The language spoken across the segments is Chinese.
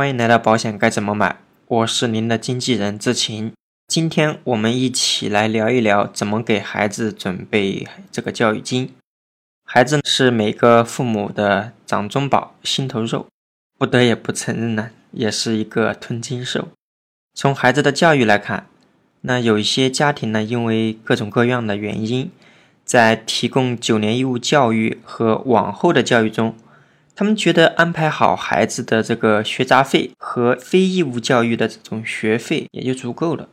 欢迎来到保险该怎么买，我是您的经纪人志勤。今天我们一起来聊一聊怎么给孩子准备这个教育金。孩子是每个父母的掌中宝、心头肉，不得也不承认呢，也是一个吞金兽。从孩子的教育来看，那有一些家庭呢，因为各种各样的原因，在提供九年义务教育和往后的教育中，他们觉得安排好孩子的这个学杂费和非义务教育的这种学费也就足够了。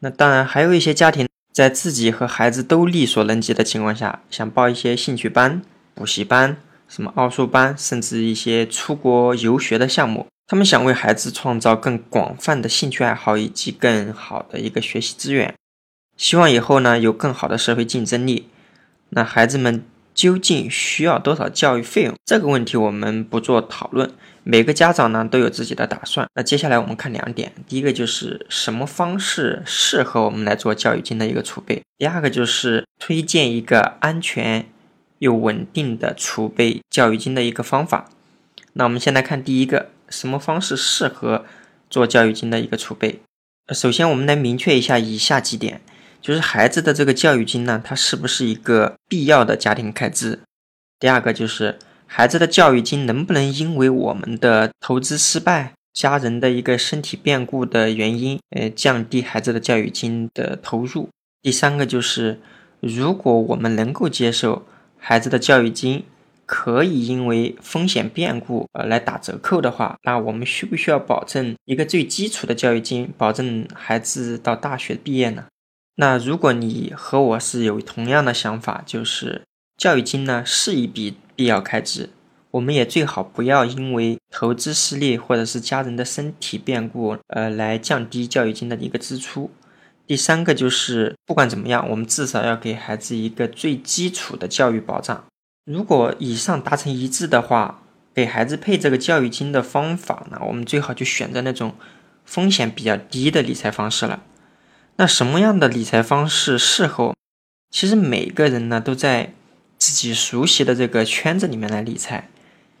那当然，还有一些家庭在自己和孩子都力所能及的情况下，想报一些兴趣班、补习班、什么奥数班，甚至一些出国游学的项目。他们想为孩子创造更广泛的兴趣爱好以及更好的一个学习资源，希望以后呢有更好的社会竞争力。那孩子们究竟需要多少教育费用？这个问题我们不做讨论，每个家长呢都有自己的打算。那接下来我们看两点：第一个就是什么方式适合我们来做教育金的一个储备；第二个就是推荐一个安全又稳定的储备教育金的一个方法。那我们先来看第一个。什么方式适合做教育金的一个储备？首先，我们来明确一下以下几点：就是孩子的这个教育金呢，它是不是一个必要的家庭开支？第二个就是孩子的教育金能不能因为我们的投资失败、家人的一个身体变故的原因，呃，降低孩子的教育金的投入？第三个就是如果我们能够接受孩子的教育金。可以因为风险变故呃来打折扣的话，那我们需不需要保证一个最基础的教育金，保证孩子到大学毕业呢？那如果你和我是有同样的想法，就是教育金呢是一笔必要开支，我们也最好不要因为投资失利或者是家人的身体变故呃来降低教育金的一个支出。第三个就是不管怎么样，我们至少要给孩子一个最基础的教育保障。如果以上达成一致的话，给孩子配这个教育金的方法呢，我们最好就选择那种风险比较低的理财方式了。那什么样的理财方式适合？其实每个人呢都在自己熟悉的这个圈子里面来理财。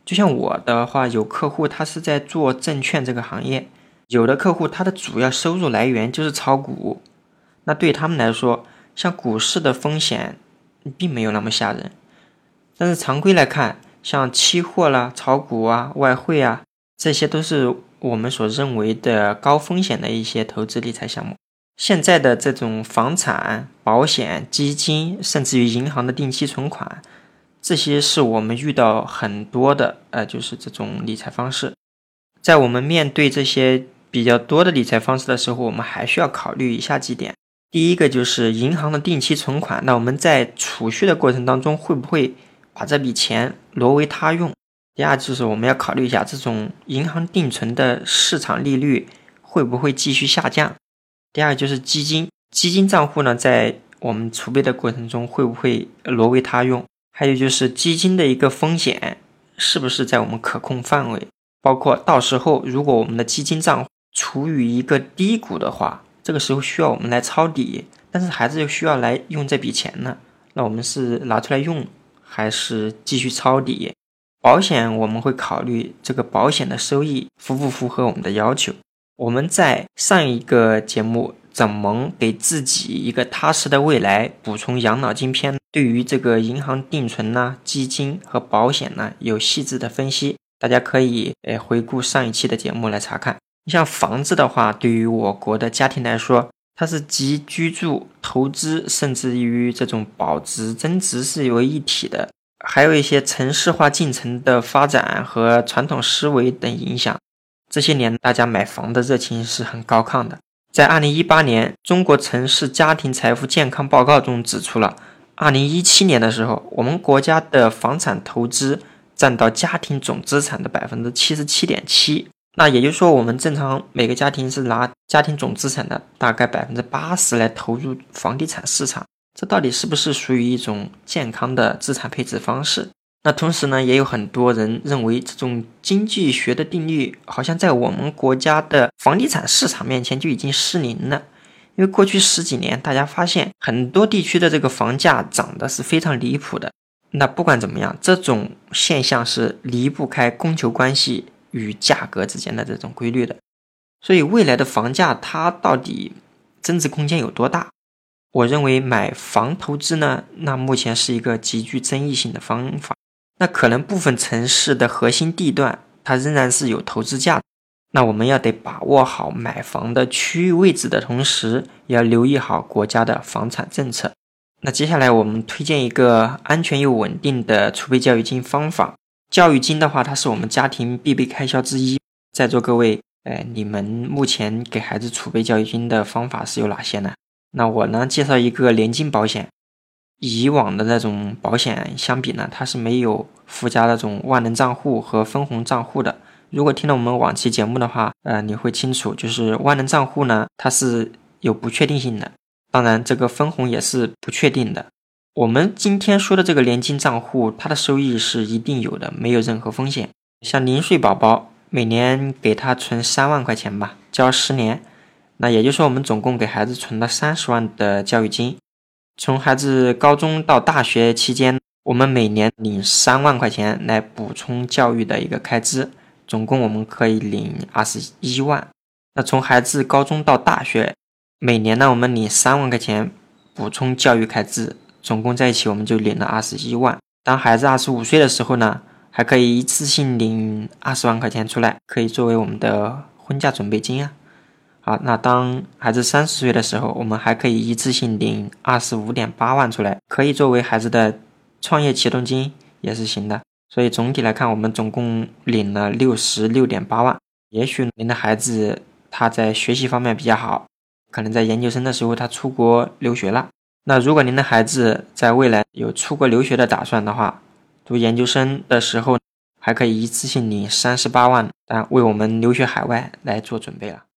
就像我的话，有客户他是在做证券这个行业，有的客户他的主要收入来源就是炒股。那对他们来说，像股市的风险并没有那么吓人。但是常规来看，像期货啦、炒股啊、外汇啊，这些都是我们所认为的高风险的一些投资理财项目。现在的这种房产、保险、基金，甚至于银行的定期存款，这些是我们遇到很多的，呃，就是这种理财方式。在我们面对这些比较多的理财方式的时候，我们还需要考虑以下几点：第一个就是银行的定期存款，那我们在储蓄的过程当中会不会？把这笔钱挪为他用。第二就是我们要考虑一下，这种银行定存的市场利率会不会继续下降？第二就是基金，基金账户呢，在我们储备的过程中会不会挪为他用？还有就是基金的一个风险是不是在我们可控范围？包括到时候如果我们的基金账处于一个低谷的话，这个时候需要我们来抄底，但是孩子又需要来用这笔钱呢，那我们是拿出来用？还是继续抄底，保险我们会考虑这个保险的收益符不符合我们的要求。我们在上一个节目怎么给自己一个踏实的未来补充养老金篇，对于这个银行定存呢、基金和保险呢有细致的分析，大家可以诶回顾上一期的节目来查看。你像房子的话，对于我国的家庭来说。它是集居住、投资，甚至于这种保值增值是为一体的，还有一些城市化进程的发展和传统思维等影响。这些年，大家买房的热情是很高亢的。在二零一八年《中国城市家庭财富健康报告》中指出了，二零一七年的时候，我们国家的房产投资占到家庭总资产的百分之七十七点七。那也就是说，我们正常每个家庭是拿家庭总资产的大概百分之八十来投入房地产市场，这到底是不是属于一种健康的资产配置方式？那同时呢，也有很多人认为这种经济学的定律好像在我们国家的房地产市场面前就已经失灵了，因为过去十几年，大家发现很多地区的这个房价涨得是非常离谱的。那不管怎么样，这种现象是离不开供求关系。与价格之间的这种规律的。所以未来的房价它到底增值空间有多大？我认为买房投资呢，那目前是一个极具争议性的方法。那可能部分城市的核心地段，它仍然是有投资价。那我们要得把握好买房的区域位置的同时，也要留意好国家的房产政策。那接下来我们推荐一个安全又稳定的储备教育金方法。教育金的话，它是我们家庭必备开销之一。在座各位，哎，你们目前给孩子储备教育金的方法是有哪些呢？那我呢，介绍一个年金保险。以往的那种保险相比呢，它是没有附加那种万能账户和分红账户的。如果听了我们往期节目的话，呃，你会清楚，就是万能账户呢，它是有不确定性的。当然，这个分红也是不确定的。我们今天说的这个年金账户，它的收益是一定有的，没有任何风险。像零岁宝宝，每年给他存三万块钱吧，交十年，那也就是说，我们总共给孩子存了三十万的教育金。从孩子高中到大学期间，我们每年领三万块钱来补充教育的一个开支，总共我们可以领二十一万。那从孩子高中到大学，每年呢，我们领三万块钱补充教育开支，总共在一起我们就领了二十一万。当孩子二十五岁的时候呢，还可以一次性领二十万块钱出来，可以作为我们的婚嫁准备金啊。啊，那当孩子三十岁的时候，我们还可以一次性领二十五点八万出来，可以作为孩子的创业启动金也是行的。所以总体来看，我们总共领了六十六点八万。也许您的孩子他在学习方面比较好。可能在研究生的时候，他出国留学了。那如果您的孩子在未来有出国留学的打算的话，读研究生的时候还可以一次性领三十八万，啊，为我们留学海外来做准备了。